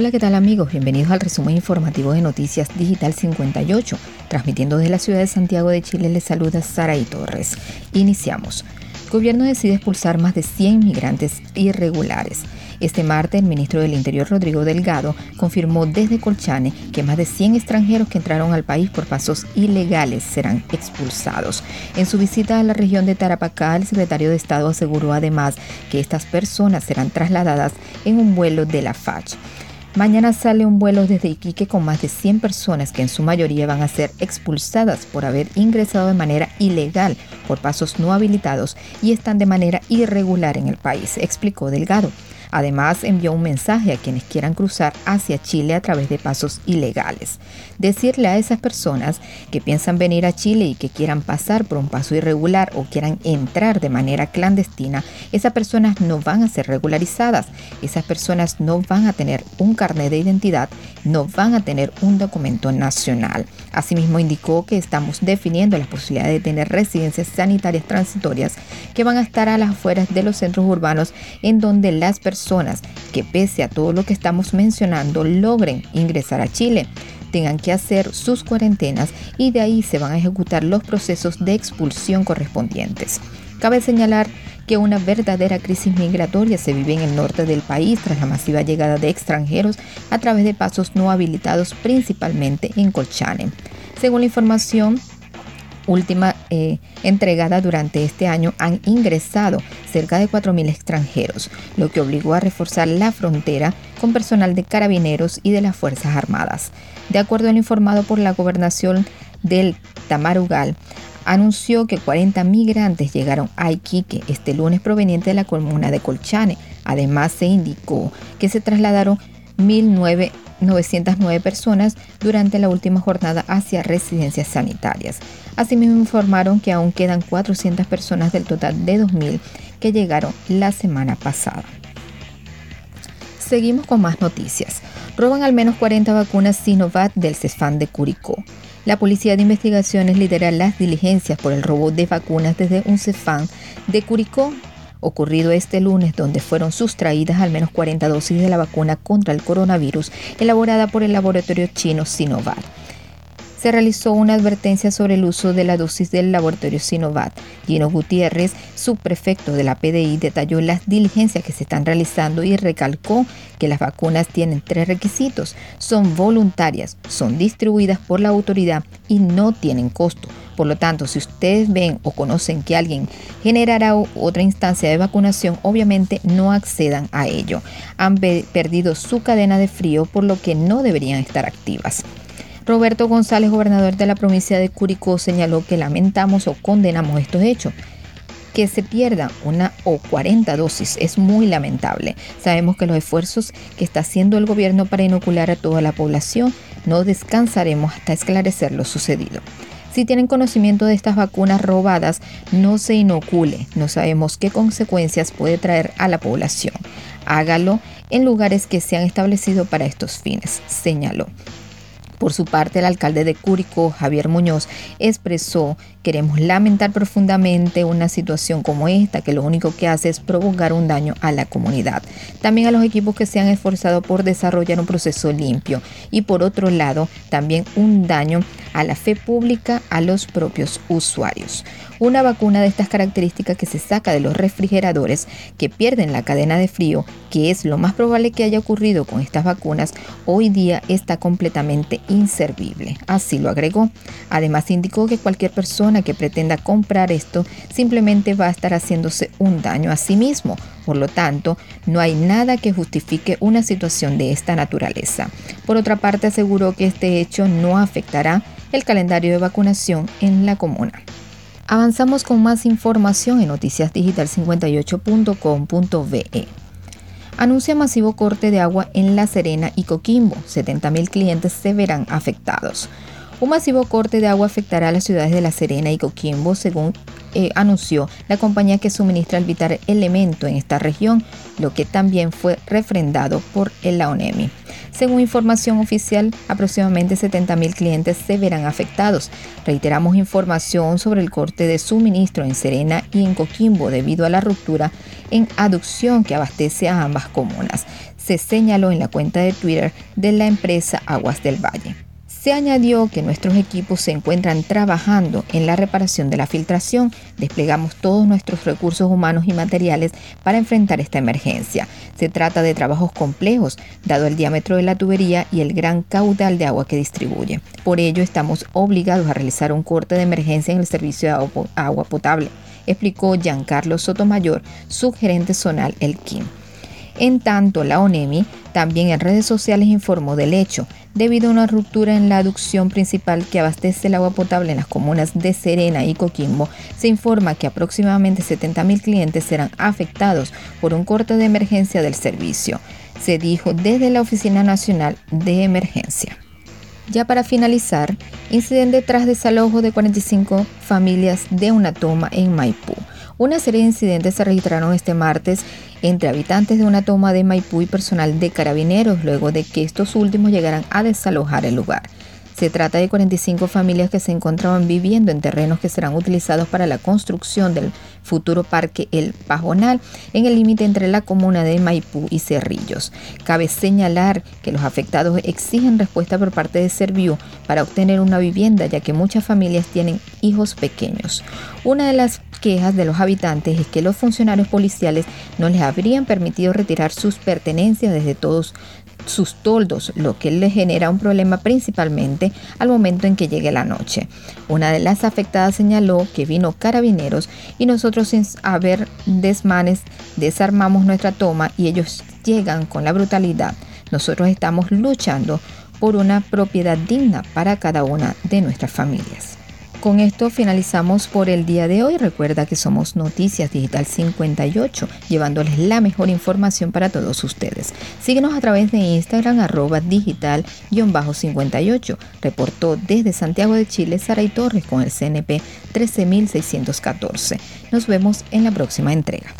Hola, ¿qué tal amigos? Bienvenidos al resumen informativo de Noticias Digital 58. Transmitiendo desde la ciudad de Santiago de Chile les saluda Sara y Torres. Iniciamos. Gobierno decide expulsar más de 100 migrantes irregulares. Este martes, el ministro del Interior, Rodrigo Delgado, confirmó desde Colchane que más de 100 extranjeros que entraron al país por pasos ilegales serán expulsados. En su visita a la región de Tarapacá, el secretario de Estado aseguró además que estas personas serán trasladadas en un vuelo de la FACH. Mañana sale un vuelo desde Iquique con más de 100 personas que en su mayoría van a ser expulsadas por haber ingresado de manera ilegal por pasos no habilitados y están de manera irregular en el país, explicó Delgado. Además, envió un mensaje a quienes quieran cruzar hacia Chile a través de pasos ilegales. Decirle a esas personas que piensan venir a Chile y que quieran pasar por un paso irregular o quieran entrar de manera clandestina, esas personas no van a ser regularizadas, esas personas no van a tener un carnet de identidad, no van a tener un documento nacional. Asimismo, indicó que estamos definiendo la posibilidad de tener residencias sanitarias transitorias que van a estar a las afueras de los centros urbanos en donde las personas personas que pese a todo lo que estamos mencionando logren ingresar a Chile tengan que hacer sus cuarentenas y de ahí se van a ejecutar los procesos de expulsión correspondientes. Cabe señalar que una verdadera crisis migratoria se vive en el norte del país tras la masiva llegada de extranjeros a través de pasos no habilitados principalmente en Colchane. Según la información última eh, entregada durante este año han ingresado cerca de 4.000 extranjeros, lo que obligó a reforzar la frontera con personal de carabineros y de las Fuerzas Armadas. De acuerdo a lo informado por la gobernación del Tamarugal, anunció que 40 migrantes llegaron a Iquique este lunes provenientes de la comuna de Colchane. Además, se indicó que se trasladaron 1.009 909 personas durante la última jornada hacia residencias sanitarias. Asimismo informaron que aún quedan 400 personas del total de 2.000 que llegaron la semana pasada. Seguimos con más noticias. Roban al menos 40 vacunas Sinovac del CESFAN de Curicó. La Policía de Investigaciones lidera las diligencias por el robo de vacunas desde un CESFAN de Curicó ocurrido este lunes donde fueron sustraídas al menos 40 dosis de la vacuna contra el coronavirus elaborada por el laboratorio chino Sinovac se realizó una advertencia sobre el uso de la dosis del laboratorio Sinovac. Gino Gutiérrez, subprefecto de la PDI, detalló las diligencias que se están realizando y recalcó que las vacunas tienen tres requisitos. Son voluntarias, son distribuidas por la autoridad y no tienen costo. Por lo tanto, si ustedes ven o conocen que alguien generará otra instancia de vacunación, obviamente no accedan a ello. Han perdido su cadena de frío, por lo que no deberían estar activas. Roberto González, gobernador de la provincia de Curicó, señaló que lamentamos o condenamos estos hechos. Que se pierda una o 40 dosis es muy lamentable. Sabemos que los esfuerzos que está haciendo el gobierno para inocular a toda la población no descansaremos hasta esclarecer lo sucedido. Si tienen conocimiento de estas vacunas robadas, no se inocule. No sabemos qué consecuencias puede traer a la población. Hágalo en lugares que se han establecido para estos fines, señaló. Por su parte, el alcalde de Curicó, Javier Muñoz, expresó, queremos lamentar profundamente una situación como esta, que lo único que hace es provocar un daño a la comunidad. También a los equipos que se han esforzado por desarrollar un proceso limpio y por otro lado, también un daño a la fe pública a los propios usuarios. Una vacuna de estas características que se saca de los refrigeradores, que pierden la cadena de frío, que es lo más probable que haya ocurrido con estas vacunas, hoy día está completamente inservible. Así lo agregó. Además indicó que cualquier persona que pretenda comprar esto simplemente va a estar haciéndose un daño a sí mismo. Por lo tanto, no hay nada que justifique una situación de esta naturaleza. Por otra parte, aseguró que este hecho no afectará el calendario de vacunación en la comuna. Avanzamos con más información en noticiasdigital58.com.be. Anuncia masivo corte de agua en La Serena y Coquimbo. 70.000 clientes se verán afectados. Un masivo corte de agua afectará a las ciudades de La Serena y Coquimbo según eh, anunció la compañía que suministra el vital elemento en esta región, lo que también fue refrendado por la ONEMI. Según información oficial, aproximadamente 70.000 clientes se verán afectados. Reiteramos información sobre el corte de suministro en Serena y en Coquimbo debido a la ruptura en aducción que abastece a ambas comunas. Se señaló en la cuenta de Twitter de la empresa Aguas del Valle. Se añadió que nuestros equipos se encuentran trabajando en la reparación de la filtración. Desplegamos todos nuestros recursos humanos y materiales para enfrentar esta emergencia. Se trata de trabajos complejos, dado el diámetro de la tubería y el gran caudal de agua que distribuye. Por ello, estamos obligados a realizar un corte de emergencia en el servicio de agua potable, explicó Giancarlo Sotomayor, subgerente zonal El Kim. En tanto, la ONEMI también en redes sociales informó del hecho, debido a una ruptura en la aducción principal que abastece el agua potable en las comunas de Serena y Coquimbo, se informa que aproximadamente 70.000 clientes serán afectados por un corte de emergencia del servicio, se dijo desde la Oficina Nacional de Emergencia. Ya para finalizar, incidente tras desalojo de 45 familias de una toma en Maipú. Una serie de incidentes se registraron este martes entre habitantes de una toma de Maipú y personal de carabineros luego de que estos últimos llegaran a desalojar el lugar. Se trata de 45 familias que se encontraban viviendo en terrenos que serán utilizados para la construcción del futuro parque El Pajonal en el límite entre la comuna de Maipú y Cerrillos. Cabe señalar que los afectados exigen respuesta por parte de Serviu para obtener una vivienda ya que muchas familias tienen hijos pequeños. Una de las quejas de los habitantes es que los funcionarios policiales no les habrían permitido retirar sus pertenencias desde todos sus toldos, lo que le genera un problema principalmente al momento en que llegue la noche. Una de las afectadas señaló que vino carabineros y nosotros sin haber desmanes desarmamos nuestra toma y ellos llegan con la brutalidad. Nosotros estamos luchando por una propiedad digna para cada una de nuestras familias. Con esto finalizamos por el día de hoy. Recuerda que somos Noticias Digital 58, llevándoles la mejor información para todos ustedes. Síguenos a través de Instagram arroba digital-58. Reportó desde Santiago de Chile Saray Torres con el CNP 13614. Nos vemos en la próxima entrega.